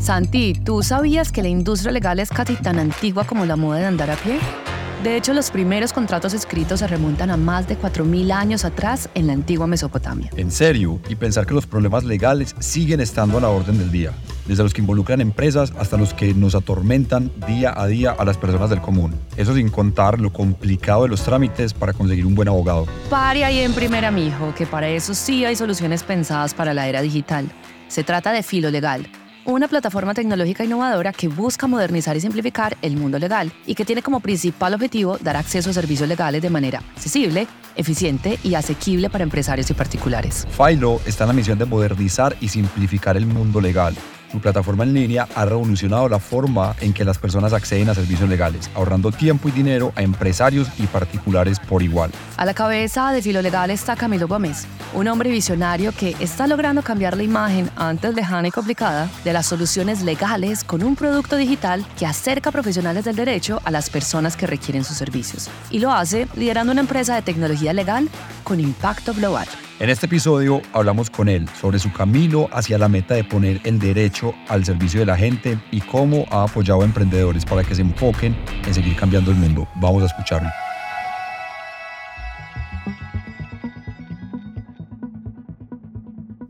Santi, ¿tú sabías que la industria legal es casi tan antigua como la moda de andar a pie? De hecho, los primeros contratos escritos se remontan a más de 4.000 años atrás en la antigua Mesopotamia. En serio, y pensar que los problemas legales siguen estando a la orden del día, desde los que involucran empresas hasta los que nos atormentan día a día a las personas del común. Eso sin contar lo complicado de los trámites para conseguir un buen abogado. Pare ahí en primera, mijo, que para eso sí hay soluciones pensadas para la era digital. Se trata de Filo Legal una plataforma tecnológica innovadora que busca modernizar y simplificar el mundo legal y que tiene como principal objetivo dar acceso a servicios legales de manera accesible, eficiente y asequible para empresarios y particulares. Filo está en la misión de modernizar y simplificar el mundo legal su plataforma en línea ha revolucionado la forma en que las personas acceden a servicios legales, ahorrando tiempo y dinero a empresarios y particulares por igual. A la cabeza de Filo Legal está Camilo Gómez, un hombre visionario que está logrando cambiar la imagen antes lejana y complicada de las soluciones legales con un producto digital que acerca profesionales del derecho a las personas que requieren sus servicios. Y lo hace liderando una empresa de tecnología legal con impacto global. En este episodio hablamos con él sobre su camino hacia la meta de poner el derecho al servicio de la gente y cómo ha apoyado a emprendedores para que se enfoquen en seguir cambiando el mundo. Vamos a escucharlo.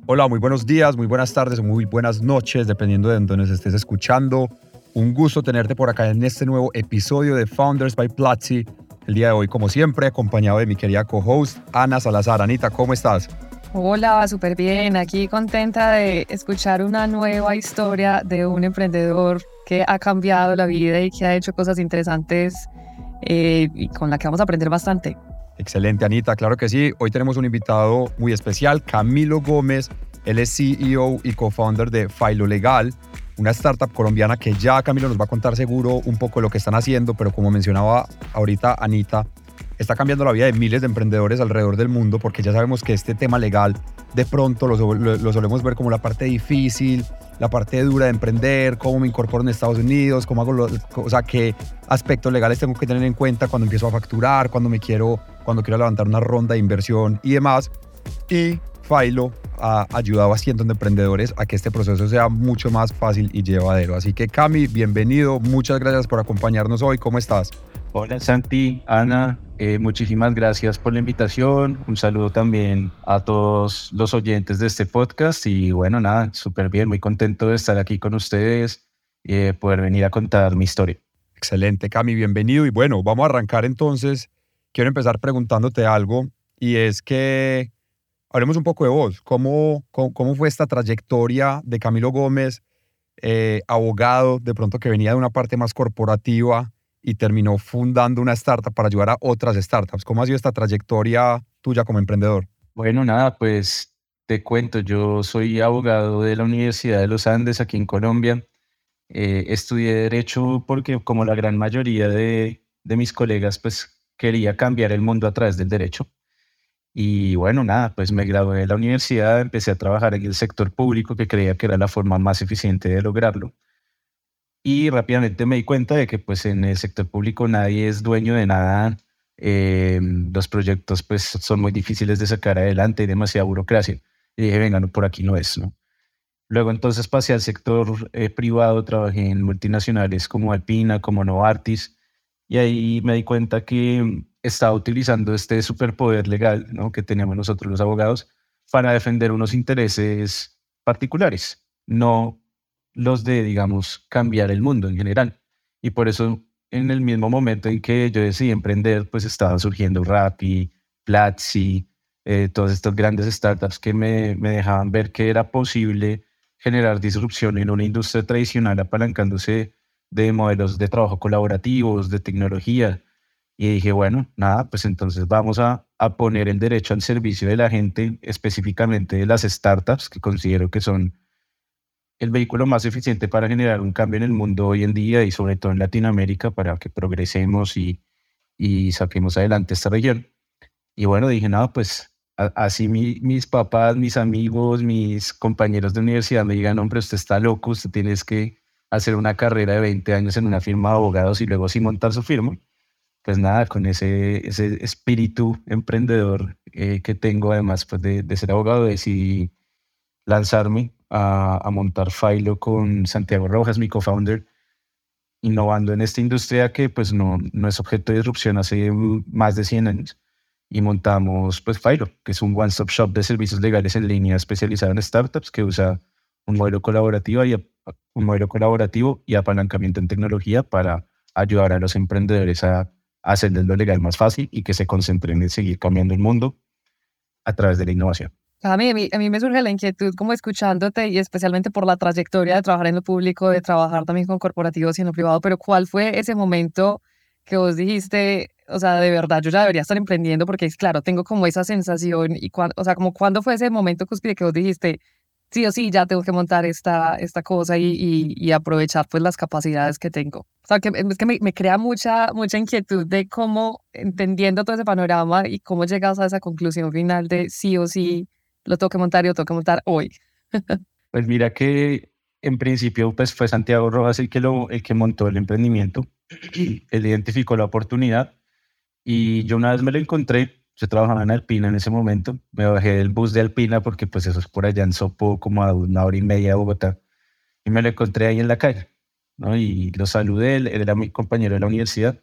Hola, muy buenos días, muy buenas tardes, muy buenas noches, dependiendo de dónde nos estés escuchando. Un gusto tenerte por acá en este nuevo episodio de Founders by Platzi, el día de hoy, como siempre, acompañado de mi querida co-host Ana Salazar. Anita, ¿cómo estás? Hola, súper bien. Aquí contenta de escuchar una nueva historia de un emprendedor que ha cambiado la vida y que ha hecho cosas interesantes eh, y con la que vamos a aprender bastante. Excelente, Anita. Claro que sí. Hoy tenemos un invitado muy especial, Camilo Gómez. Él es CEO y co-founder de Filo Legal, una startup colombiana que ya Camilo nos va a contar seguro un poco lo que están haciendo, pero como mencionaba ahorita Anita, está cambiando la vida de miles de emprendedores alrededor del mundo porque ya sabemos que este tema legal de pronto lo, solemos ver como la parte difícil, la parte dura de emprender, cómo me incorporo en Estados Unidos, cómo hago, o sea, qué aspectos legales tengo que tener en cuenta cuando empiezo a facturar, cuando me quiero, cuando quiero levantar una ronda de inversión y demás. Y Filo ha ayudado a cientos de emprendedores a que este proceso sea mucho más fácil y llevadero. Así que Cami, bienvenido, muchas gracias por acompañarnos hoy. ¿Cómo estás? Hola Santi, Ana, eh, muchísimas gracias por la invitación. Un saludo también a todos los oyentes de este podcast y bueno, nada, súper bien, muy contento de estar aquí con ustedes y de poder venir a contar mi historia. Excelente, Cami, bienvenido. Y bueno, vamos a arrancar entonces. Quiero empezar preguntándote algo y es que Hablemos un poco de vos. ¿Cómo, cómo, fue esta trayectoria de Camilo Gómez, eh, abogado, de pronto que venía de una parte más corporativa y terminó fundando una startup para ayudar a otras startups? ¿Cómo ha sido esta trayectoria tuya como emprendedor? Bueno, nada, pues te cuento, yo soy abogado de la Universidad de los Andes aquí en Colombia. Eh, estudié Derecho porque como la gran mayoría de, de mis colegas, pues quería cambiar el mundo a través del derecho. Y bueno, nada, pues me gradué de la universidad, empecé a trabajar en el sector público, que creía que era la forma más eficiente de lograrlo. Y rápidamente me di cuenta de que pues en el sector público nadie es dueño de nada. Eh, los proyectos pues son muy difíciles de sacar adelante, hay demasiada burocracia. Y dije, venga, no, por aquí no es, ¿no? Luego entonces pasé al sector eh, privado, trabajé en multinacionales como Alpina, como Novartis, y ahí me di cuenta que estaba utilizando este superpoder legal ¿no? que teníamos nosotros los abogados para defender unos intereses particulares, no los de, digamos, cambiar el mundo en general. Y por eso, en el mismo momento en que yo decidí emprender, pues estaban surgiendo Rappi, Platzi, eh, todas estas grandes startups que me, me dejaban ver que era posible generar disrupción en una industria tradicional apalancándose de modelos de trabajo colaborativos, de tecnología, y dije, bueno, nada, pues entonces vamos a, a, poner el derecho al servicio de la gente, específicamente de las startups, que considero que son el vehículo más eficiente para generar un cambio en el mundo hoy en día y sobre todo en Latinoamérica para que progresemos y, y saquemos adelante esta región. Y bueno, dije, nada, pues así mis papás, mis amigos, mis compañeros de universidad me digan, hombre, usted está loco, usted tienes que hacer una carrera de 20 años en una firma de abogados y luego sí montar su firma pues nada, con ese, ese espíritu emprendedor eh, que tengo además pues de, de, ser abogado, decidí lanzarme a, montar Filo con Santiago Rojas, mi co-founder, innovando en esta industria que pues no, no es objeto de disrupción hace más de 100 años. Y montamos pues Filo, que es un one-stop shop de servicios legales en línea especializado en startups que usa un modelo colaborativo y, un modelo colaborativo y apalancamiento en tecnología para ayudar a los emprendedores a, hacer lo legal más fácil y que se concentren en seguir cambiando el mundo a través de la innovación. A mí, a mí, me surge la inquietud como escuchándote y especialmente por la trayectoria de trabajar en lo público, de trabajar también con corporativos y en lo privado, pero ¿cuál fue ese momento que vos dijiste, o sea, de verdad, yo ya debería estar emprendiendo porque es claro, tengo como esa sensación y cuando, o sea, como cuándo fue ese momento cúspide que vos dijiste, sí o sí, ya tengo que montar esta, esta cosa y, y, aprovechar pues las capacidades que tengo. O sea, que, es que me, me, crea mucha, mucha inquietud de cómo, entendiendo todo ese panorama y cómo llegas a esa conclusión final de sí o sí lo tengo que montar y lo tengo que montar hoy. pues mira que en principio pues fue Santiago Rojas el que, lo, el que montó el emprendimiento. Él identificó la oportunidad y yo una vez me lo encontré. Yo trabajaba en Alpina en ese momento. Me bajé del bus de Alpina porque pues eso es por allá en Sopo, como a una hora y media de Bogotá. Y me lo encontré ahí en la calle. ¿no? Y lo saludé, él, era mi compañero de la universidad.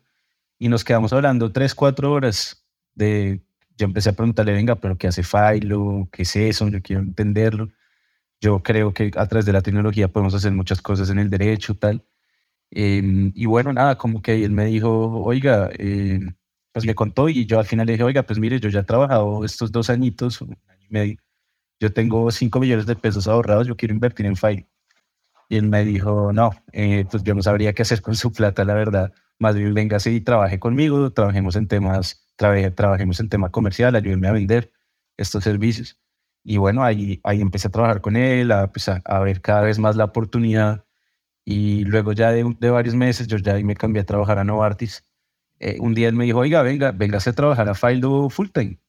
Y nos quedamos hablando tres, cuatro horas de yo empecé a preguntarle, venga, pero ¿qué hace Filo? ¿Qué es eso? Yo quiero entenderlo. Yo creo que a través de la tecnología podemos hacer muchas cosas en el derecho, tal. Em, y bueno, nada, como que él me dijo, oiga, eh, pues me contó y yo al final le dije, oiga, pues mire, yo ya he trabajado estos dos añitos, un año y medio, yo tengo 5 millones de pesos ahorrados, yo quiero invertir en Filo. Y él me dijo, no, eh, pues yo no sabría qué hacer con su plata, la verdad. Más bien, venga, y trabaje conmigo, trabajemos en temas trabajemos en tema comercial, ayúdenme a vender estos servicios. Y bueno, ahí, ahí empecé a trabajar con él, a, pues a, ver cada vez más la oportunidad. Y luego ya de, de, varios meses, yo ya me cambié a trabajar a Novartis. Eh, un día él me dijo, oiga, venga, venga a trabajar a Fildo full time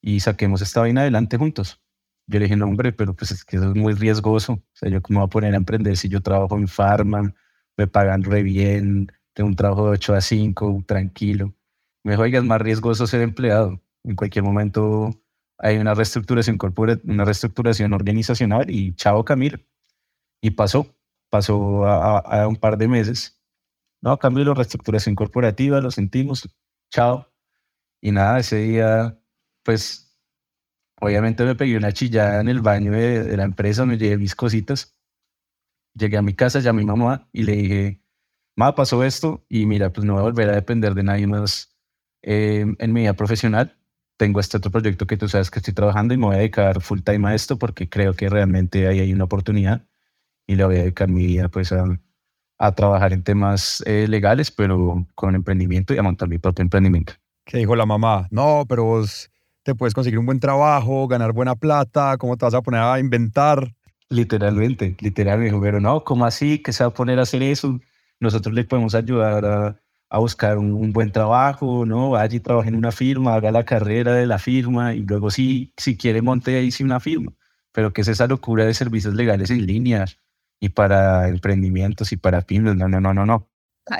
y saquemos esta vaina adelante juntos. Yo le dije, no, hombre, pero pues es que eso es muy riesgoso. O sea, yo cómo voy a poner a emprender si yo trabajo en Pharma, me pagan re bien, tengo un trabajo de 8 a 5, tranquilo. Me dijo, oiga, es más riesgoso ser empleado. En cualquier momento hay una reestructuración corporativa, una reestructuración organizacional y chao Camilo. Y pasó, pasó a, un par de meses. No, cambio la reestructuración corporativa, lo sentimos, chao. Y nada, ese día, pues, obviamente me pegué una chillada en el baño de, la empresa, me llevé mis cositas. Llegué a mi casa, llamé a mi mamá y le dije, mamá, pasó esto y mira, pues no voy a volver a depender de nadie más Em, en mi vida profesional tengo este otro proyecto que tú sabes que estoy trabajando y me voy a dedicar full time a esto porque creo que realmente ahí hay una oportunidad y le voy a dedicar mi vida pues a, a trabajar en temas eh, legales, pero con emprendimiento y a montar mi propio emprendimiento. ¿Qué dijo la mamá? No, pero vos te puedes conseguir un buen trabajo, ganar buena plata, ¿cómo te vas a poner a inventar? Literalmente, literalmente, pero no, ¿cómo así? ¿Que se va a poner a hacer eso? Nosotros le podemos ayudar a, a buscar un, buen trabajo, ¿no? Vaya y trabaje en una firma, haga la carrera de la firma y luego sí, si quiere monte ahí sí una firma. Pero ¿qué es esa locura de servicios legales en línea y para emprendimientos y para pymes? No, no, no, no, no.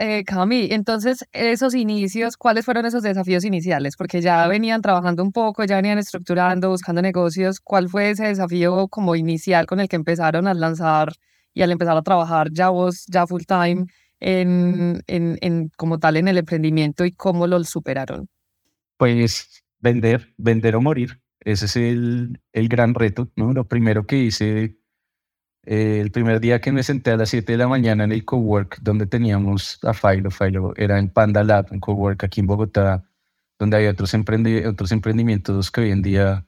Eh, Cami, entonces esos inicios, ¿cuáles fueron esos desafíos iniciales? Porque ya venían trabajando un poco, ya venían estructurando, buscando negocios. ¿Cuál fue ese desafío como inicial con el que empezaron a lanzar y al empezar a trabajar ya vos, ya full time? en, en, en, como tal en el emprendimiento y cómo lo superaron? Pues vender, vender o morir. Ese es el, el gran reto, ¿no? Lo primero que hice eh, el primer día que me senté a las 7 de la mañana en el cowork donde teníamos a Filo, Filo era en Panda Lab, un cowork aquí en Bogotá, donde hay otros, emprendi otros emprendimientos que hoy en día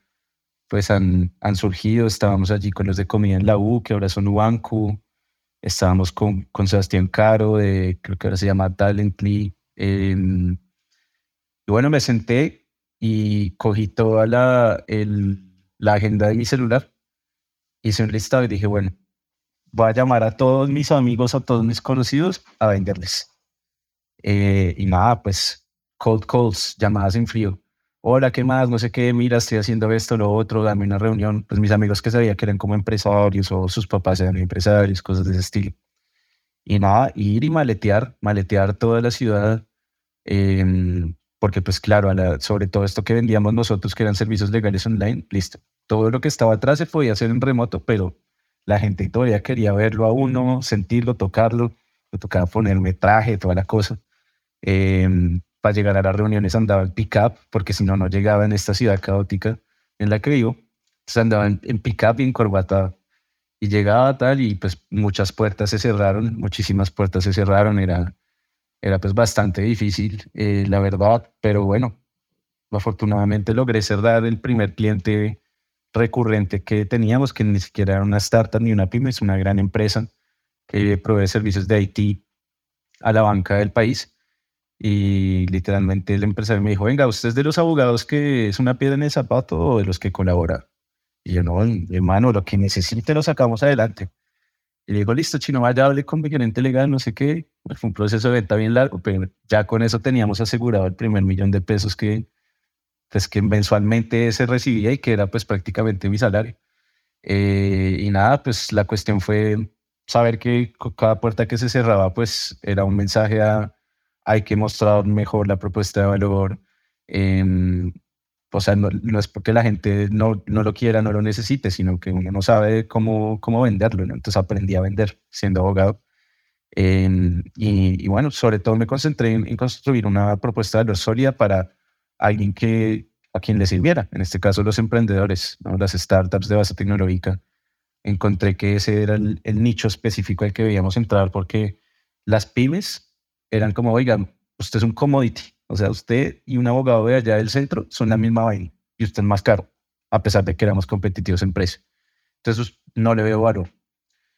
pues han, han surgido. Estábamos allí con los de comida en la U, que ahora son Ubanku, Estábamos con, con Sebastián Caro, de, creo que ahora se llama Talently. y bueno, me senté y cogí toda la, el, la agenda de mi celular, hice un listado y dije, bueno, voy a llamar a todos mis amigos, a todos mis conocidos a venderles. Eh, y nada, pues cold calls, llamadas en frío hola, ¿qué más? No sé qué, mira, estoy haciendo esto, lo otro, dame una reunión. Pues mis amigos que sabía que eran como empresarios o sus papás eran empresarios, cosas de ese estilo. Y nada, ir y maletear, maletear toda la ciudad, em, porque pues claro, sobre todo esto que vendíamos nosotros, que eran servicios legales online, listo. todo lo que estaba atrás se podía hacer en remoto, pero la gente todavía quería verlo a uno, sentirlo, tocarlo. Me tocaba ponerme traje, toda la cosa. Em, para llegar a las reuniones andaba en pick-up, porque si no, no llegaba en esta ciudad caótica en la que vivo. Entonces andaba en, pick-up y en corbata. Y llegaba tal y pues muchas puertas se cerraron, muchísimas puertas se cerraron. Era, era pues bastante difícil, eh, la verdad, pero bueno, afortunadamente logré cerrar el primer cliente recurrente que teníamos, que ni siquiera era una startup ni una pyme, es una gran empresa que provee servicios de IT a la banca del país. Y literalmente el empresario me dijo, venga, ¿usted es de los abogados que es una piedra en el zapato o de los que colabora? Y yo, no, hermano, lo que necesite lo sacamos adelante. Y le digo, listo, chino, vaya, hable con mi gerente legal, no sé qué. fue un proceso de venta bien largo, pero ya con eso teníamos asegurado el primer millón de pesos que, pues, que mensualmente se recibía y que era pues prácticamente mi salario. Eh, y nada, pues la cuestión fue saber que cada puerta que se cerraba pues era un mensaje a hay que mostrar mejor la propuesta de valor. Em, o sea, no, es porque la gente no, no, lo quiera, no lo necesite, sino que uno no sabe cómo, cómo venderlo. Entonces aprendí a vender siendo abogado. Em, y, bueno, sobre todo me concentré en, construir una propuesta de valor sólida para alguien que, a quien le sirviera, en este caso los emprendedores, las startups de base tecnológica. Encontré que ese era el, nicho específico al que debíamos entrar porque las pymes eran como, oigan, usted es un commodity, o sea, usted y un abogado de allá del centro son la misma vaina y usted es más caro, a pesar de que éramos competitivos en precio. Entonces, no le veo valor.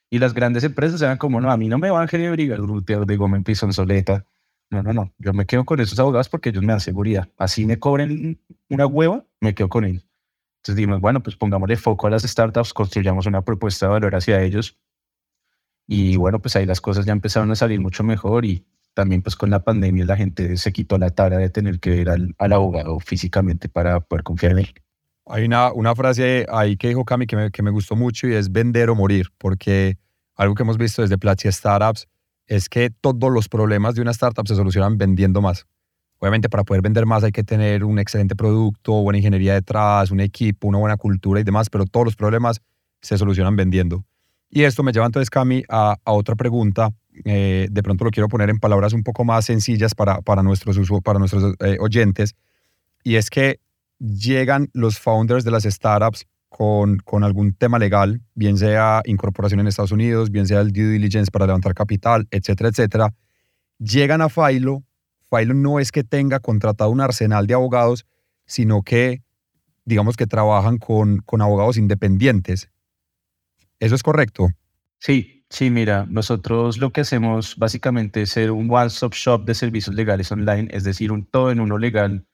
Y las grandes empresas eran como, no, a mí no me van a Briga, de Gómez Pison Soleta, no, no, no. Yo me quedo con esos abogados porque ellos me dan seguridad. Así me cobren una hueva, me quedo con ellos. Entonces dijimos, bueno, pues pongámosle foco a las startups, construyamos una propuesta de valor hacia ellos. Y bueno, pues ahí las cosas ya empezaron a salir mucho mejor y también pues con la pandemia la gente se quitó la tarea de tener que ir al, abogado físicamente para poder confiar en él. Hay una, una frase ahí que dijo Cami que me, que me gustó mucho y es vender o morir, porque algo que hemos visto desde Platzi Startups es que todos los problemas de una startup se solucionan vendiendo más. Obviamente para poder vender más hay que tener un excelente producto, buena ingeniería detrás, un equipo, una buena cultura y demás, pero todos los problemas se solucionan vendiendo. Y esto me lleva entonces, Cami, a, otra pregunta. Eh, de pronto lo quiero poner en palabras un poco más sencillas para, para nuestros, para nuestros eh, oyentes. Y es que llegan los founders de las startups con, con algún tema legal, bien sea incorporación en Estados Unidos, bien sea el due diligence para levantar capital, etcétera, etcétera, llegan a Filo. Filo no es que tenga contratado un arsenal de abogados, sino que, digamos que trabajan con, con abogados independientes. ¿Eso es correcto? Sí, sí, mira, nosotros lo que hacemos básicamente es ser un one-stop shop de servicios legales online, es decir, un todo en uno legal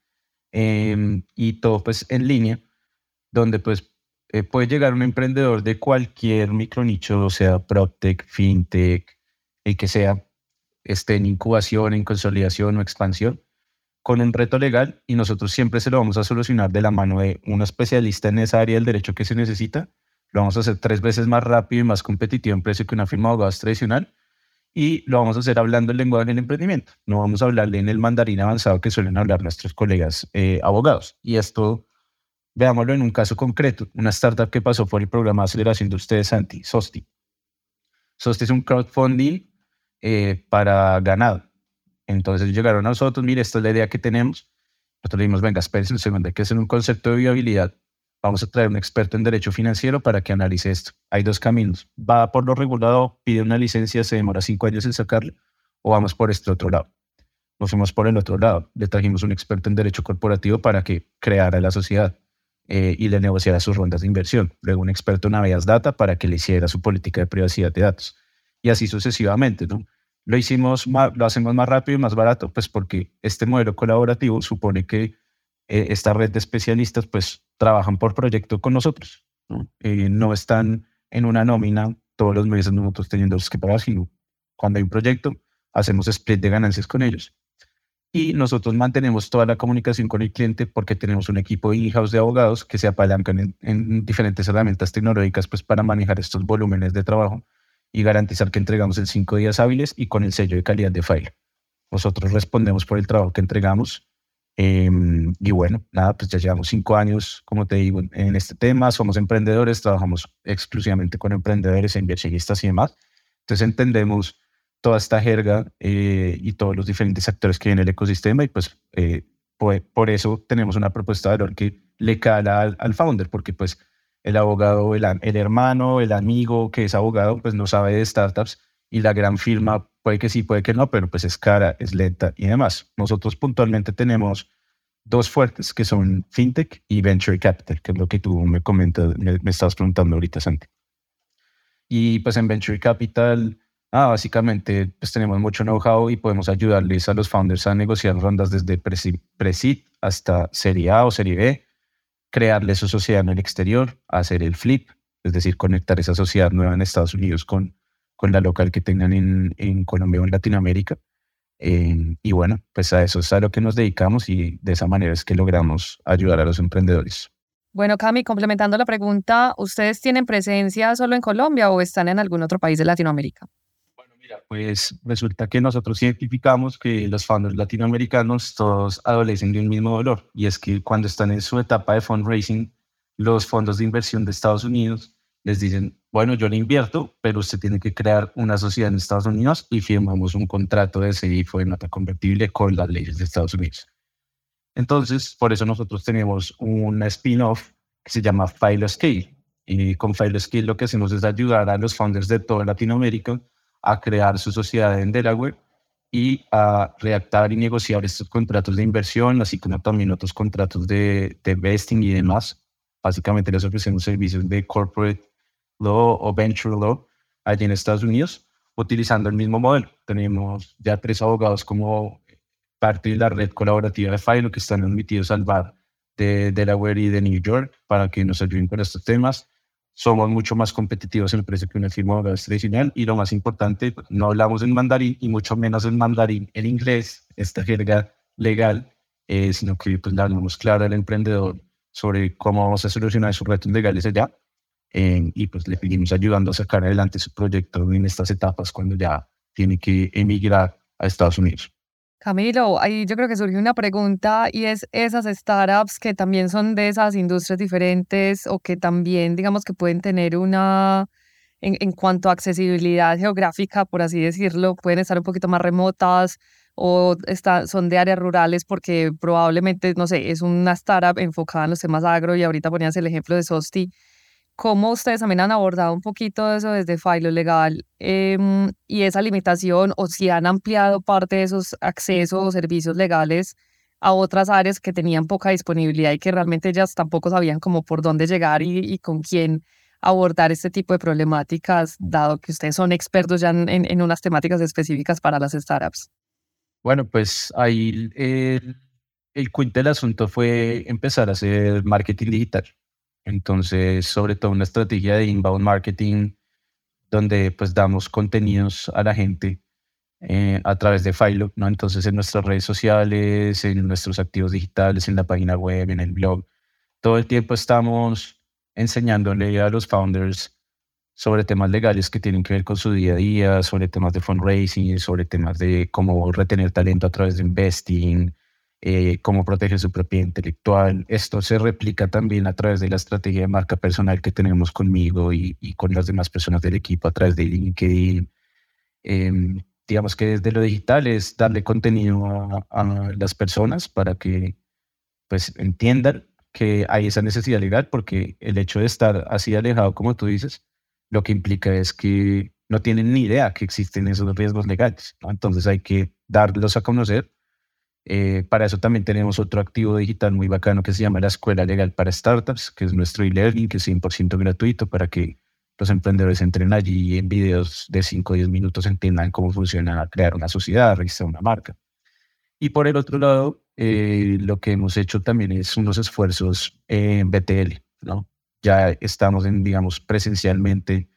em, y todo pues en línea, donde pues eh, puede llegar un emprendedor de cualquier micronicho, o sea, PropTech, FinTech, el que sea, esté en incubación, en consolidación o expansión, con un reto legal y nosotros siempre se lo vamos a solucionar de la mano de un especialista en esa área del derecho que se necesita. Lo vamos a hacer tres veces más rápido y más competitivo en precio que una firma de abogados tradicional y lo vamos a hacer hablando el lenguaje del emprendimiento. No vamos a hablarle en el mandarín avanzado que suelen hablar nuestros colegas eh, abogados. Y esto Veámoslo en un caso concreto, una startup que pasó por el programa de aceleración de ustedes, Santi, Sosti. Sosti es un crowdfunding eh, para ganado. Entonces llegaron a nosotros, mire, esta es la idea que tenemos. Nosotros le dijimos, venga, espérense un segundo, que es un concepto de viabilidad. Vamos a traer un experto en derecho financiero para que analice esto. Hay dos caminos. Va por lo regulado, pide una licencia, se demora cinco años en sacarla, o vamos por este otro lado. Nos fuimos por el otro lado. Le trajimos un experto en derecho corporativo para que creara la sociedad eh, y le negociara sus rondas de inversión. Luego un experto en Avias Data para que le hiciera su política de privacidad de datos. Y así sucesivamente, ¿no? Lo hicimos, lo hacemos más rápido y más barato, pues porque este modelo colaborativo supone que eh, esta red de especialistas pues trabajan por proyecto con nosotros. ¿no? Eh, no están en una nómina todos los meses nosotros teniendo que pagar, sino cuando hay un proyecto, hacemos split de ganancias con ellos y nosotros mantenemos toda la comunicación con el cliente porque tenemos un equipo in-house de abogados que se apalancan en, diferentes herramientas tecnológicas pues, para manejar estos volúmenes de trabajo y garantizar que entregamos en cinco días hábiles y con el sello de calidad de file. Nosotros respondemos por el trabajo que entregamos Em, y bueno, nada, pues ya llevamos cinco años, como te digo, en este tema. Somos emprendedores, trabajamos exclusivamente con emprendedores, inversionistas y demás. Entonces entendemos toda esta jerga eh, y todos los diferentes actores que hay en el ecosistema y pues eh, por, eso tenemos una propuesta de valor que le cala al, al founder, porque pues el abogado, el, el, hermano, el amigo que es abogado, pues no sabe de startups y la gran firma puede que sí, puede que no, pero pues es cara, es lenta y demás. Nosotros puntualmente tenemos dos fuertes que son FinTech y Venture Capital, que es lo que tú me comentas, me, me estabas preguntando ahorita, Santi. Y pues en Venture Capital, ah, básicamente pues tenemos mucho know-how y podemos ayudarles a los founders a negociar rondas desde pre-seed hasta Serie A o Serie B, crearle su sociedad en el exterior, hacer el flip, es decir, conectar esa sociedad nueva en Estados Unidos con, con la local que tengan en, en Colombia o en Latinoamérica. Eh, y bueno, pues a eso es a lo que nos dedicamos y de esa manera es que logramos ayudar a los emprendedores. Bueno, Cami, complementando la pregunta, ¿ustedes tienen presencia solo en Colombia o están en algún otro país de Latinoamérica? Mira, pues resulta que nosotros identificamos que los founders latinoamericanos todos adolecen de un mismo dolor y es que cuando están en su etapa de fundraising, los fondos de inversión de Estados Unidos les dicen, bueno, yo le invierto, pero usted tiene que crear una sociedad en Estados Unidos y firmamos un contrato de ese de nota convertible con las leyes de Estados Unidos. Entonces, por eso nosotros tenemos una spin-off que se llama File Scale. Y con File Scale lo que hacemos es ayudar a los founders de toda Latinoamérica a crear su sociedad en Delaware y a redactar y negociar estos contratos de inversión, así como también otros contratos de, de vesting y demás. Básicamente les ofrecemos servicios de corporate Law o Venture Law allí en Estados Unidos, utilizando el mismo modelo. Tenemos ya tres abogados como parte de la red colaborativa de FILO que están admitidos al bar de Delaware y de New York para que nos ayuden con estos temas. Somos mucho más competitivos en el precio que una firma de tradicional y lo más importante, no hablamos en mandarín y mucho menos en mandarín en inglés, esta jerga legal, eh, sino que pues, le hablamos claro al emprendedor sobre cómo vamos a solucionar sus retos legales allá y pues le seguimos ayudando a sacar adelante su proyecto en estas etapas cuando ya tiene que emigrar a Estados Unidos. Camilo, ahí yo creo que surgió una pregunta y es esas startups que también son de esas industrias diferentes o que también digamos que pueden tener una, en, en cuanto a accesibilidad geográfica, por así decirlo, pueden estar un poquito más remotas o está, son de áreas rurales porque probablemente, no sé, es una startup enfocada en los temas agro y ahorita ponías el ejemplo de Sosti cómo ustedes también han abordado un poquito eso desde Filo Legal em, y esa limitación o si han ampliado parte de esos accesos o servicios legales a otras áreas que tenían poca disponibilidad y que realmente ellas tampoco sabían cómo por dónde llegar y, con quién abordar este tipo de problemáticas, dado que ustedes son expertos ya en, en unas temáticas específicas para las startups. Bueno, pues ahí el, el del asunto fue empezar a hacer marketing digital. Entonces, sobre todo una estrategia de inbound marketing donde pues damos contenidos a la gente eh, a través de Filo, ¿no? Entonces en nuestras redes sociales, en nuestros activos digitales, en la página web, en el blog, todo el tiempo estamos enseñándole a los founders sobre temas legales que tienen que ver con su día a día, sobre temas de fundraising, sobre temas de cómo retener talento a través de investing, eh, cómo protege su propiedad intelectual. Esto se replica también a través de la estrategia de marca personal que tenemos conmigo y, con las demás personas del equipo a través de LinkedIn. Em, digamos que desde lo digital es darle contenido a, las personas para que pues entiendan que hay esa necesidad legal porque el hecho de estar así alejado como tú dices lo que implica es que no tienen ni idea que existen esos riesgos legales entonces hay que darlos a conocer eh, para eso también tenemos otro activo digital muy bacano que se llama la Escuela Legal para Startups, que es nuestro e-learning, que es 100% gratuito para que los emprendedores entren allí y en videos de 5 o 10 minutos entiendan cómo funciona crear una sociedad, registrar una marca. Y por el otro lado, eh, lo que hemos hecho también es unos esfuerzos en BTL, ¿no? Ya estamos, en, digamos, presencialmente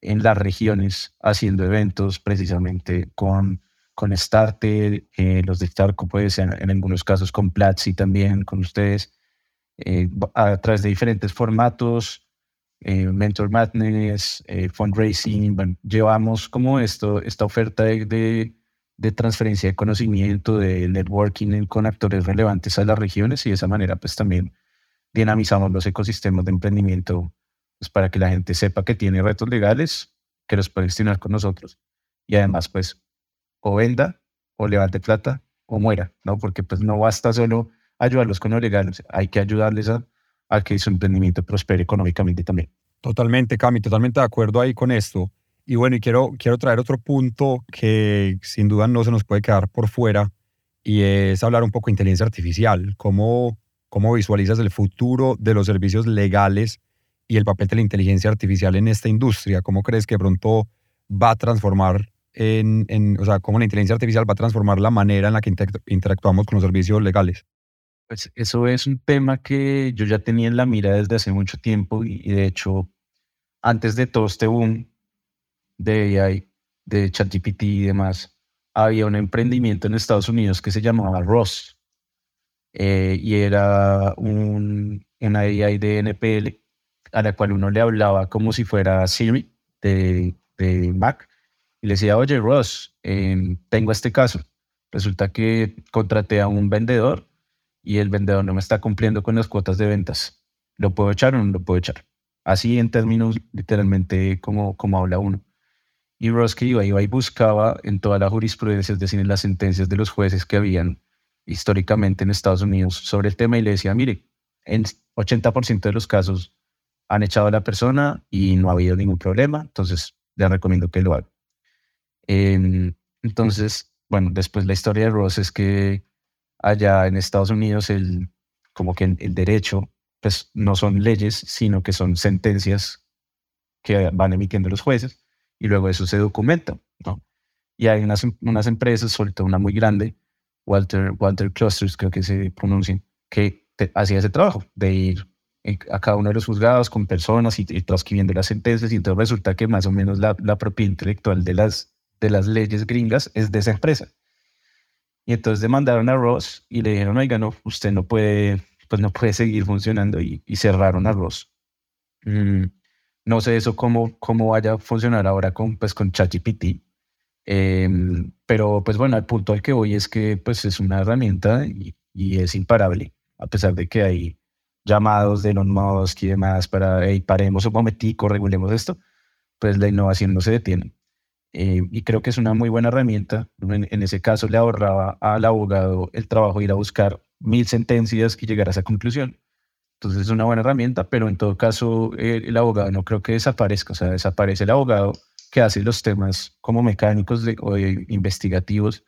en las regiones haciendo eventos precisamente con con Starter, eh, los de Starco, pues en, en, algunos casos con Platzi también, con ustedes, eh, a través de diferentes formatos, eh, Mentor Madness, fundraising, bueno, llevamos como esto, esta oferta de, de transferencia de conocimiento, de networking con actores relevantes a las regiones y de esa manera pues también dinamizamos los ecosistemas de emprendimiento pues, para que la gente sepa que tiene retos legales, que los puede gestionar con nosotros y además pues o venda o levante plata o muera, ¿no? Porque pues no basta solo ayudarlos con lo legal, hay que ayudarles a, a que su emprendimiento prospere económicamente también. Totalmente, Cami, totalmente de acuerdo ahí con esto. Y bueno, y quiero, quiero traer otro punto que sin duda no se nos puede quedar por fuera y es hablar un poco de inteligencia artificial. ¿Cómo, cómo visualizas el futuro de los servicios legales y el papel de la inteligencia artificial en esta industria? ¿Cómo crees que pronto va a transformar en, en, o sea, cómo la inteligencia artificial va a transformar la manera en la que interactuamos con los servicios legales? Pues eso es un tema que yo ya tenía en la mira desde hace mucho tiempo y, de hecho, antes de todo este boom de AI, de ChatGPT y demás, había un emprendimiento en Estados Unidos que se llamaba Ross eh, y era un, una AI de NPL a la cual uno le hablaba como si fuera Siri de, de Mac y le decía, oye Ross, em, tengo este caso. Resulta que contraté a un vendedor y el vendedor no me está cumpliendo con las cuotas de ventas. ¿Lo puedo echar o no lo puedo echar? Así en términos literalmente como, como habla uno. Y Ross que iba, iba y buscaba en toda la jurisprudencia, es decir, en las sentencias de los jueces que habían históricamente en Estados Unidos sobre el tema y le decía, mire, en 80% de los casos han echado a la persona y no ha habido ningún problema, entonces le recomiendo que lo haga. Em, entonces, bueno, después la historia de Ross es que allá en Estados Unidos el, como que el derecho pues no son leyes, sino que son sentencias que van emitiendo los jueces y luego eso se documenta. ¿no? Y hay unas, unas empresas, sobre todo una muy grande, Walter, Walter Clusters creo que se pronuncian, que hacía ese trabajo de ir a cada uno de los juzgados con personas y, y transcribiendo las sentencias y entonces resulta que más o menos la, la propiedad intelectual de las, de las leyes gringas es de esa empresa. Y entonces demandaron a Ross y le dijeron, oiga, no, usted no puede, pues no puede seguir funcionando y, cerraron a Ross. Mm, no sé eso cómo, cómo vaya a funcionar ahora con, pues, con ChatGPT. Em, pero pues bueno, el punto al que voy es que pues es una herramienta y, y es imparable, a pesar de que hay llamados de Elon Musk y demás para, hey, paremos un momentico, regulemos esto, pues la innovación no se detiene. Eh, y creo que es una muy buena herramienta. En, ese caso le ahorraba al abogado el trabajo de ir a buscar mil sentencias y llegar a esa conclusión. Entonces es una buena herramienta, pero en todo caso el, el abogado no creo que desaparezca. O sea, desaparece el abogado que hace los temas como mecánicos de, o investigativos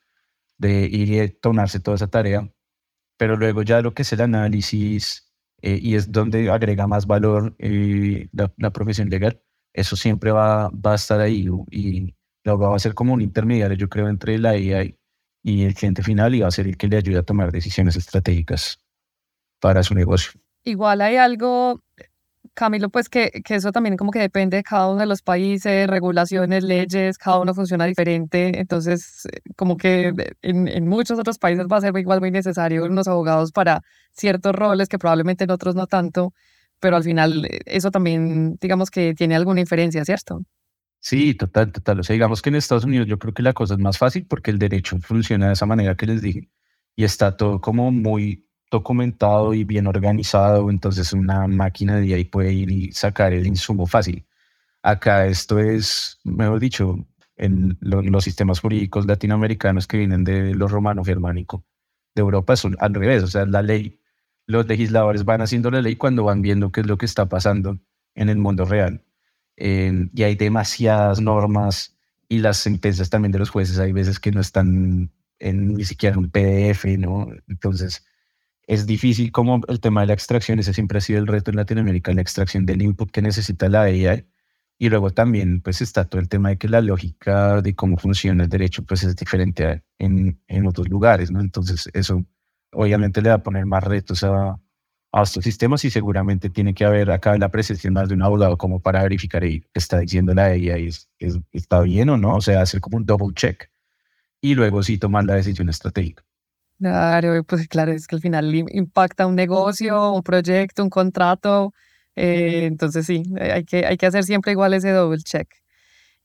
de ir y tomarse toda esa tarea. Pero luego ya lo que es el análisis eh, y es donde agrega más valor eh, la, la, profesión legal, eso siempre va, va a estar ahí y va a ser como un intermediario, yo creo, entre la IA y el cliente final y va a ser el que le ayude a tomar decisiones estratégicas para su negocio. Igual hay algo, Camilo, pues que, que eso también como que depende de cada uno de los países, regulaciones, leyes, cada uno funciona diferente, entonces como que en, en muchos otros países va a ser igual muy necesario unos abogados para ciertos roles que probablemente en otros no tanto, pero al final eh, eso también digamos que tiene alguna inferencia, ¿cierto? Sí, total, total. O sea, digamos que en Estados Unidos yo creo que la cosa es más fácil porque el derecho funciona de esa manera que les dije y está todo como muy documentado y bien organizado, entonces una máquina de ahí puede ir y sacar el insumo fácil. Acá esto es, mejor dicho, en los sistemas jurídicos latinoamericanos que vienen de los romano germánico de Europa son al revés, o sea, la ley, los legisladores van haciendo la ley cuando van viendo qué es lo que está pasando en el mundo real. Em, y hay demasiadas normas y las sentencias también de los jueces hay veces que no están en ni siquiera un PDF, ¿no? Entonces es difícil como el tema de la extracción, ese siempre ha sido el reto en Latinoamérica, la extracción del input que necesita la AI. Y luego también pues está todo el tema de que la lógica de cómo funciona el derecho pues es diferente en, en otros lugares, ¿no? Entonces eso obviamente le va a poner más retos a, a estos sistemas y seguramente tiene que haber acá la presencia más de un abogado como para verificar y está diciendo la ella y es, está bien o no, o sea, hacer como un double check y luego sí tomar la decisión estratégica. Claro, pues claro, es que al final impacta un negocio, un proyecto, un contrato, eh, entonces sí, hay que, hay que hacer siempre igual ese double check.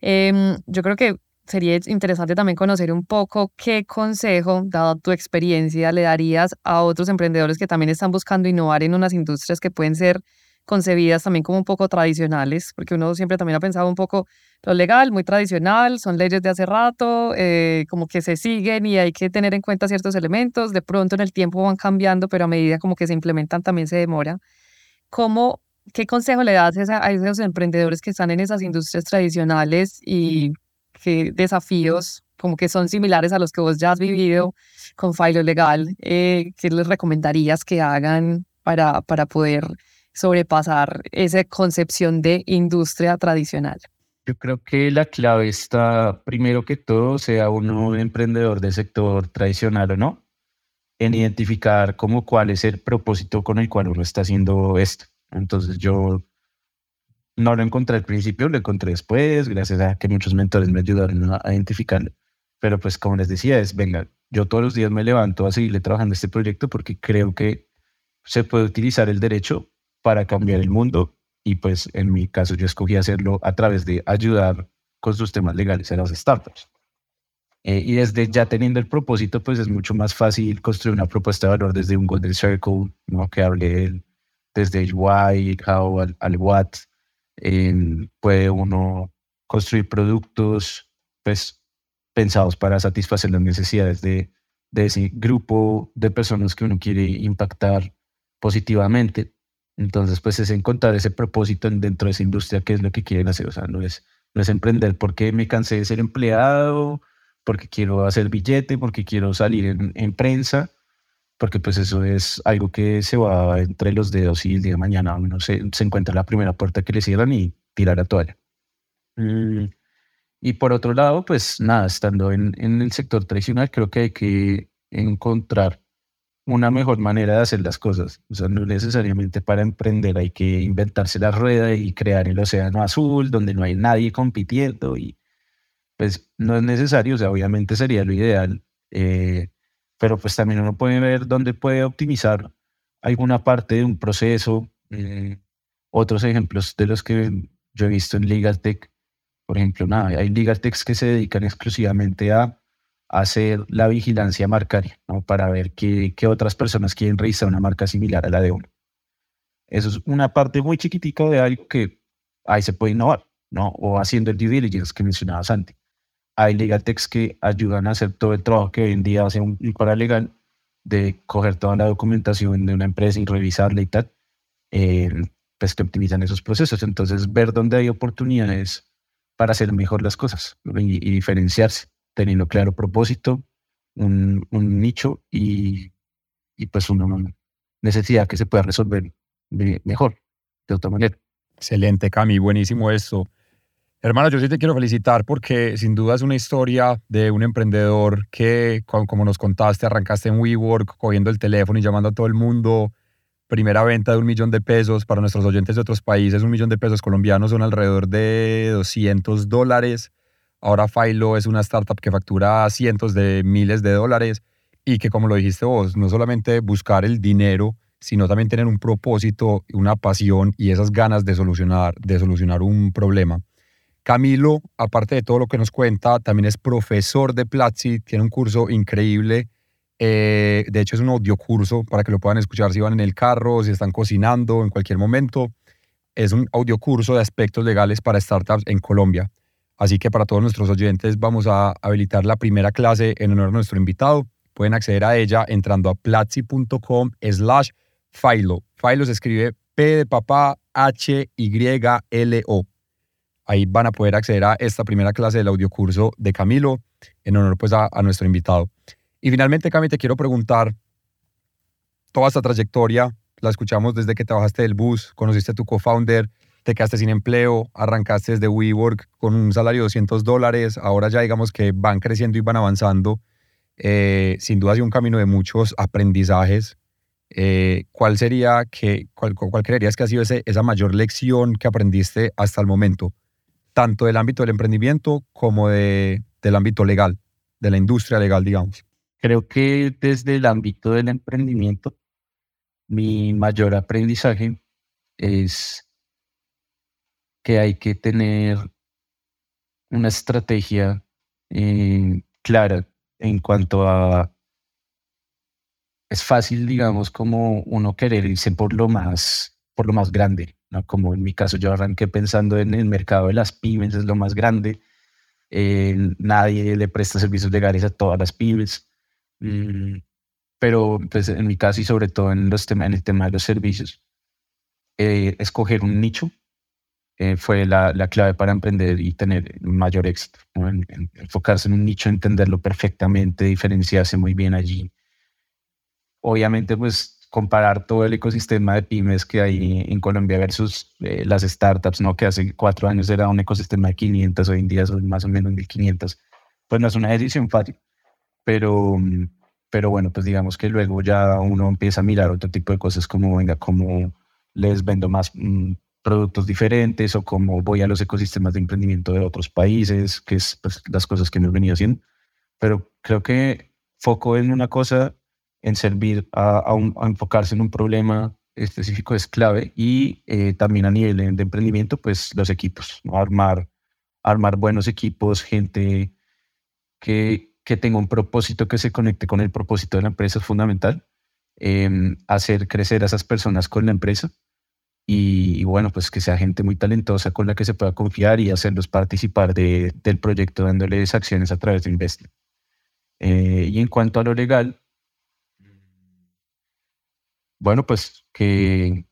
Em, yo creo que sería interesante también conocer un poco qué consejo, dado tu experiencia, le darías a otros emprendedores que también están buscando innovar en unas industrias que pueden ser concebidas también como un poco tradicionales, porque uno siempre también ha pensado un poco lo legal, muy tradicional, son leyes de hace rato, eh, como que se siguen y hay que tener en cuenta ciertos elementos, de pronto en el tiempo van cambiando, pero a medida como que se implementan también se demora. ¿Cómo, ¿Qué consejo le das a esos emprendedores que están en esas industrias tradicionales y qué desafíos como que son similares a los que vos ya has vivido con Filo Legal, eh, ¿qué les recomendarías que hagan para, para poder sobrepasar esa concepción de industria tradicional? Yo creo que la clave está, primero que todo, sea uno un emprendedor del sector tradicional o no, en identificar como cuál es el propósito con el cual uno está haciendo esto. Entonces yo no lo encontré al principio, lo encontré después, gracias a que muchos mentores me ayudaron a, identificarlo. Pero pues como les decía, es, venga, yo todos los días me levanto a seguirle trabajando este proyecto porque creo que se puede utilizar el derecho para cambiar el mundo y pues en mi caso yo escogí hacerlo a través de ayudar con sus temas legales a las startups. Eh, y desde ya teniendo el propósito, pues es mucho más fácil construir una propuesta de valor desde un Golden Circle, ¿no? que hable desde el why, how, al, al what. Puede uno construir productos pues, pensados para satisfacer las necesidades de, de ese grupo de personas que uno quiere impactar positivamente. Entonces, pues es encontrar ese propósito dentro de esa industria, que es lo que quieren hacer. O sea, no es, no es emprender porque me cansé de ser empleado, porque quiero hacer billete, porque quiero salir en, en prensa, porque pues eso es algo que se va entre los dedos y el día de mañana uno se, se encuentra la primera puerta que le cierran y tirar la toalla. Mm, y por otro lado, pues nada, estando en, en el sector tradicional, creo que hay que encontrar una mejor manera de hacer las cosas. O sea, no necesariamente para emprender hay que inventarse la rueda y crear el océano azul donde no hay nadie compitiendo y pues no es necesario, o sea, obviamente sería lo ideal, eh, pero pues también uno puede ver dónde puede optimizar alguna parte de un proceso. Eh, otros ejemplos de los que yo he visto en Legal Tech, por ejemplo, nada, hay Legal Techs que se dedican exclusivamente a hacer la vigilancia marcaria, ¿no? Para ver qué, qué otras personas quieren revisar una marca similar a la de uno. Eso es una parte muy chiquitica de algo que ahí se puede innovar, ¿no? O haciendo el due diligence que mencionabas antes. Hay legal techs que ayudan a hacer todo el trabajo que hoy en día hace un paralegal de coger toda la documentación de una empresa y revisarla y tal, eh, pues que optimizan esos procesos. Entonces, ver dónde hay oportunidades para hacer mejor las cosas y diferenciarse teniendo claro propósito, un, un nicho y, y, pues una necesidad que se pueda resolver mejor, de otra manera. Excelente, Cami, buenísimo esto. Hermano, yo sí te quiero felicitar porque sin duda es una historia de un emprendedor que, como nos contaste, arrancaste en WeWork cogiendo el teléfono y llamando a todo el mundo. Primera venta de un millón de pesos para nuestros oyentes de otros países, un millón de pesos colombianos son alrededor de 200 dólares. Ahora Philo es una startup que factura cientos de miles de dólares y que, como lo dijiste vos, no solamente buscar el dinero, sino también tener un propósito, una pasión y esas ganas de solucionar, de solucionar un problema. Camilo, aparte de todo lo que nos cuenta, también es profesor de Platzi, tiene un curso increíble. Eh, de hecho, es un audio curso para que lo puedan escuchar si van en el carro, si están cocinando, en cualquier momento. Es un audio curso de aspectos legales para startups en Colombia. Así que para todos nuestros oyentes vamos a habilitar la primera clase en honor a nuestro invitado. Pueden acceder a ella entrando a platzi.com slash Philo. Philo se escribe P de papá H Y L O. Ahí van a poder acceder a esta primera clase del audiocurso de Camilo en honor pues a, nuestro invitado. Y finalmente, Cami, te quiero preguntar, toda esta trayectoria, la escuchamos desde que trabajaste del bus, conociste a tu co-founder, te quedaste sin empleo, arrancaste desde WeWork con un salario de 200 dólares, ahora ya digamos que van creciendo y van avanzando. Eh, sin duda ha sido un camino de muchos aprendizajes. Eh, ¿Cuál sería, que, cuál, cuál, creerías que ha sido esa mayor lección que aprendiste hasta el momento, tanto del ámbito del emprendimiento como de, del ámbito legal, de la industria legal, digamos? Creo que desde el ámbito del emprendimiento, mi mayor aprendizaje es que hay que tener una estrategia eh, clara en cuanto a... Es fácil, digamos, como uno querer irse por lo más, por lo más grande, ¿no? Como en mi caso yo arranqué pensando en el mercado de las pymes, es lo más grande. Eh, nadie le presta servicios legales a todas las pymes. Mm, pero pues, en mi caso y sobre todo en, los temas, en el tema de los servicios, eh, escoger un nicho eh, fue la, la, clave para emprender y tener mayor éxito. enfocarse en un nicho, entenderlo perfectamente, diferenciarse muy bien allí. Obviamente, pues comparar todo el ecosistema de pymes que hay en Colombia versus eh, las startups, ¿no? que hace cuatro años era un ecosistema de 500, hoy en día son más o menos 1500, pues no es una decisión fácil, pero, pero bueno, pues digamos que luego ya uno empieza a mirar otro tipo de cosas como, venga, como les vendo más mm, productos diferentes o como voy a los ecosistemas de emprendimiento de otros países, que es pues, las cosas que hemos venido haciendo. Pero creo que foco en una cosa, en servir a, enfocarse en un problema específico es clave y eh, también a nivel de, emprendimiento, pues los equipos, armar, armar buenos equipos, gente que, que tenga un propósito que se conecte con el propósito de la empresa es fundamental. Em, hacer crecer a esas personas con la empresa y, bueno, pues que sea gente muy talentosa con la que se pueda confiar y hacerlos participar de, del proyecto dándoles acciones a través de Invest. Eh, y en cuanto a lo legal, bueno, pues que,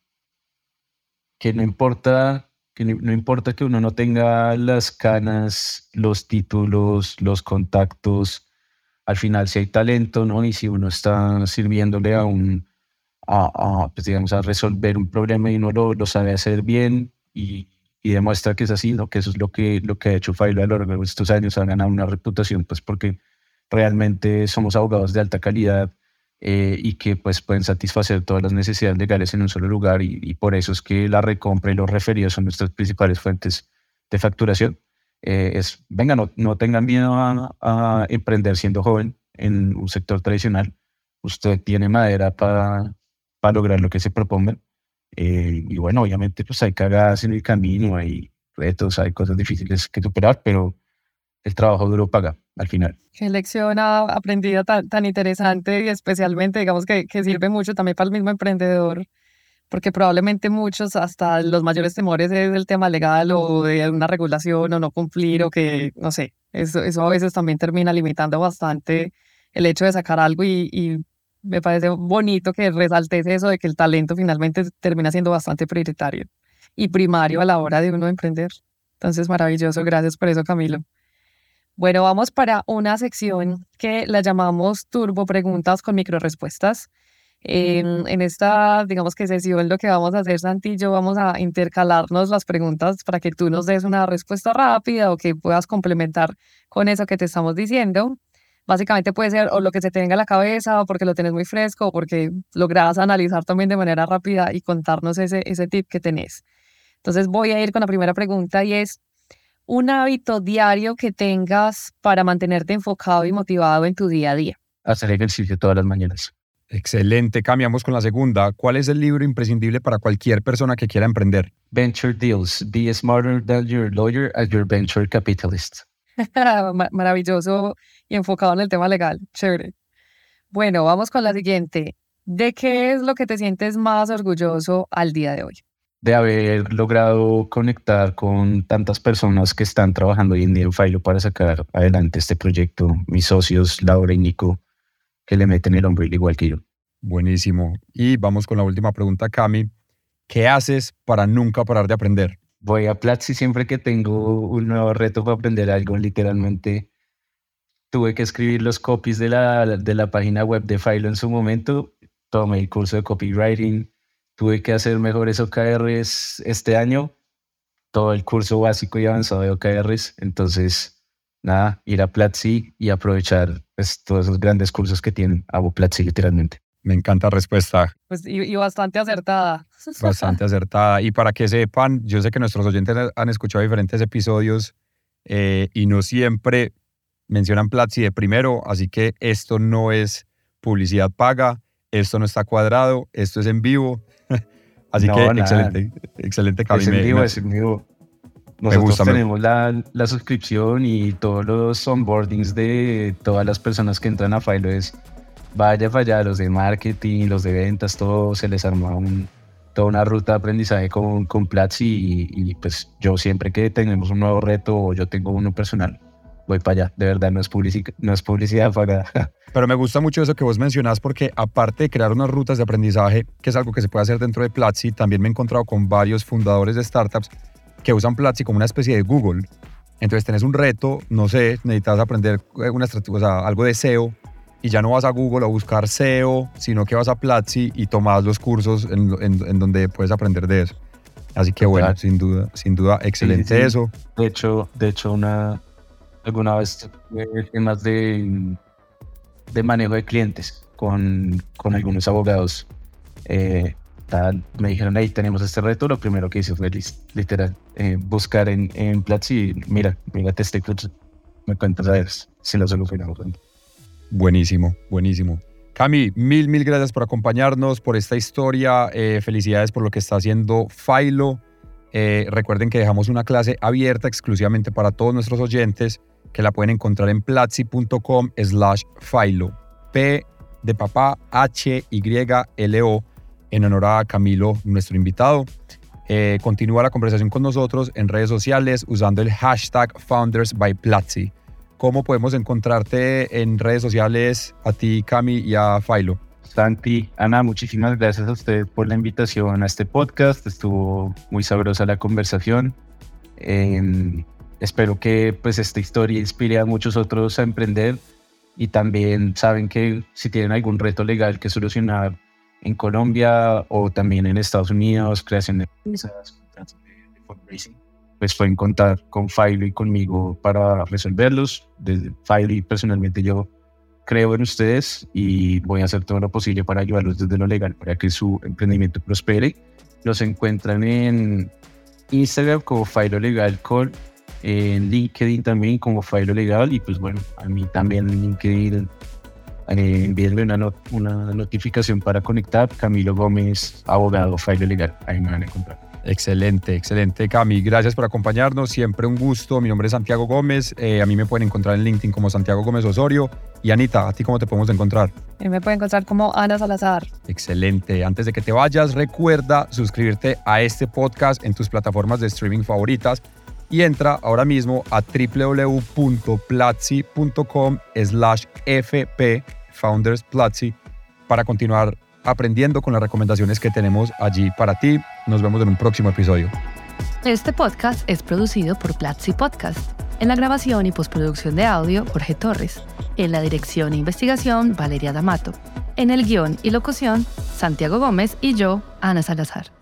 que no importa que no, importa que uno no tenga las canas, los títulos, los contactos, al final si hay talento, ¿no? Y si uno está sirviéndole a un, a, pues digamos, a resolver un problema y uno lo, lo sabe hacer bien y, y, demuestra que es así, ¿no? que eso es lo que, lo que ha hecho Failo a lo largo de estos años, ha ganado una reputación, pues porque realmente somos abogados de alta calidad eh, y que pues pueden satisfacer todas las necesidades legales en un solo lugar y, y, por eso es que la recompra y los referidos son nuestras principales fuentes de facturación. Eh, es, venga, no, no tengan miedo a, a emprender siendo joven en un sector tradicional. Usted tiene madera para para lograr lo que se propongan. Eh, y bueno, obviamente pues hay cagadas en el camino, hay retos, hay cosas difíciles que superar, pero el trabajo duro paga al final. Qué lección aprendida tan, tan interesante y especialmente, digamos, que, que sirve mucho también para el mismo emprendedor, porque probablemente muchos, hasta los mayores temores es el tema legal o de una regulación o no cumplir o que, no sé, eso, eso a veces también termina limitando bastante el hecho de sacar algo y, y me parece bonito que resaltes eso de que el talento finalmente termina siendo bastante prioritario y primario a la hora de uno emprender. Entonces, maravilloso. Gracias por eso, Camilo. Bueno, vamos para una sección que la llamamos Turbo Preguntas con micro respuestas. En, esta, digamos que sesión, lo que vamos a hacer, Santi y yo, vamos a intercalarnos las preguntas para que tú nos des una respuesta rápida o que puedas complementar con eso que te estamos diciendo. Básicamente puede ser o lo que se te venga a la cabeza o porque lo tienes muy fresco o porque logras analizar también de manera rápida y contarnos ese, ese tip que tenés. Entonces voy a ir con la primera pregunta y es, un hábito diario que tengas para mantenerte enfocado y motivado en tu día a día. Hacer ejercicio todas las mañanas. Excelente. Cambiamos con la segunda. ¿Cuál es el libro imprescindible para cualquier persona que quiera emprender? Venture Deals. Be smarter than your lawyer as your venture capitalist. Maravilloso y enfocado en el tema legal. Chévere. Bueno, vamos con la siguiente. ¿De qué es lo que te sientes más orgulloso al día de hoy? De haber logrado conectar con tantas personas que están trabajando hoy en día en Filo para sacar adelante este proyecto. Mis socios, Laura y Nico, que le meten el hombro igual que yo. Buenísimo. Y vamos con la última pregunta, Cami. ¿Qué haces para nunca parar de aprender? voy a Platzi siempre que tengo un nuevo reto para aprender algo, literalmente. Tuve que escribir los copies de la, de la página web de Filo en su momento. Tomé el curso de copywriting. Tuve que hacer mejores OKRs este año. Todo el curso básico y avanzado de OKRs. Entonces, nada, ir a Platzi y aprovechar pues, todos esos grandes cursos que tienen. Hago Platzi literalmente. Me encanta la respuesta. Pues, y, bastante acertada. Bastante acertada. Y para que sepan, yo sé que nuestros oyentes han escuchado diferentes episodios eh, y no siempre mencionan Platzi de primero, así que esto no es publicidad paga, esto no está cuadrado, esto es en vivo. Así que excelente, excelente. Es en vivo, es en vivo. Nosotros tenemos la, la, suscripción y todos los onboardings de todas las personas que entran a Filo es vaya vaya, los de marketing, los de ventas, todo se les arma un, toda una ruta de aprendizaje con, con Platzi y, pues yo siempre que tenemos un nuevo reto o yo tengo uno personal, voy para allá. De verdad, no es, publicidad, no es publicidad pagada. Pero me gusta mucho eso que vos mencionás porque aparte de crear unas rutas de aprendizaje, que es algo que se puede hacer dentro de Platzi, también me he encontrado con varios fundadores de startups que usan Platzi como una especie de Google. Entonces tenés un reto, no sé, necesitas aprender una o sea, algo de SEO, y ya no vas a Google a buscar SEO, sino que vas a Platzi y tomas los cursos en, en, donde puedes aprender de eso. Así que bueno, sin duda, sin duda, excelente eso. De hecho, de hecho, una alguna vez temas de, de manejo de clientes con, con algunos abogados. Eh, me dijeron, ahí tenemos este reto. Lo primero que hice fue literal eh, buscar en, en Platzi, mira, mira este me cuentas a ver si lo solucionamos. Buenísimo, buenísimo. Cami, mil, mil gracias por acompañarnos, por esta historia. Eh, felicidades por lo que está haciendo Philo. Eh, recuerden que dejamos una clase abierta exclusivamente para todos nuestros oyentes que la pueden encontrar en platzi.com slash Philo. P de papá H Y L O en honor a Camilo, nuestro invitado. Eh, continúa la conversación con nosotros en redes sociales usando el hashtag Founders by Platzi. ¿Cómo podemos encontrarte en redes sociales a ti, Cami, y a Failo? Santi, Ana, muchísimas gracias a usted por la invitación a este podcast. Estuvo muy sabrosa la conversación. Em, espero que pues esta historia inspire a muchos otros a emprender y también saben que si tienen algún reto legal que solucionar en Colombia o también en Estados Unidos, creación de empresas, fundraising, pues pueden contar con File y conmigo para resolverlos. Desde File y personalmente yo creo en ustedes y voy a hacer todo lo posible para ayudarlos desde lo legal para que su emprendimiento prospere. Los encuentran en Instagram como Filo Legal Call, en LinkedIn también como Filo Legal y pues bueno, a mí también en LinkedIn eh, envíenme una, una notificación para conectar. Camilo Gómez, abogado Filo Legal, ahí me van a encontrar. Excelente, excelente, Cami. Gracias por acompañarnos. Siempre un gusto. Mi nombre es Santiago Gómez. Eh, a mí me pueden encontrar en LinkedIn como Santiago Gómez Osorio. Y Anita, ¿a ti cómo te podemos encontrar? A me pueden encontrar como Ana Salazar. Excelente. Antes de que te vayas, recuerda suscribirte a este podcast en tus plataformas de streaming favoritas y entra ahora mismo a www.platzi.com slash fp founders Platzi para continuar aprendiendo con las recomendaciones que tenemos allí para ti. Nos vemos en un próximo episodio. Este podcast es producido por Platzi Podcast. En la grabación y postproducción de audio, Jorge Torres. En la dirección e investigación, Valeria D'Amato. En el guion y locución, Santiago Gómez y yo, Ana Salazar.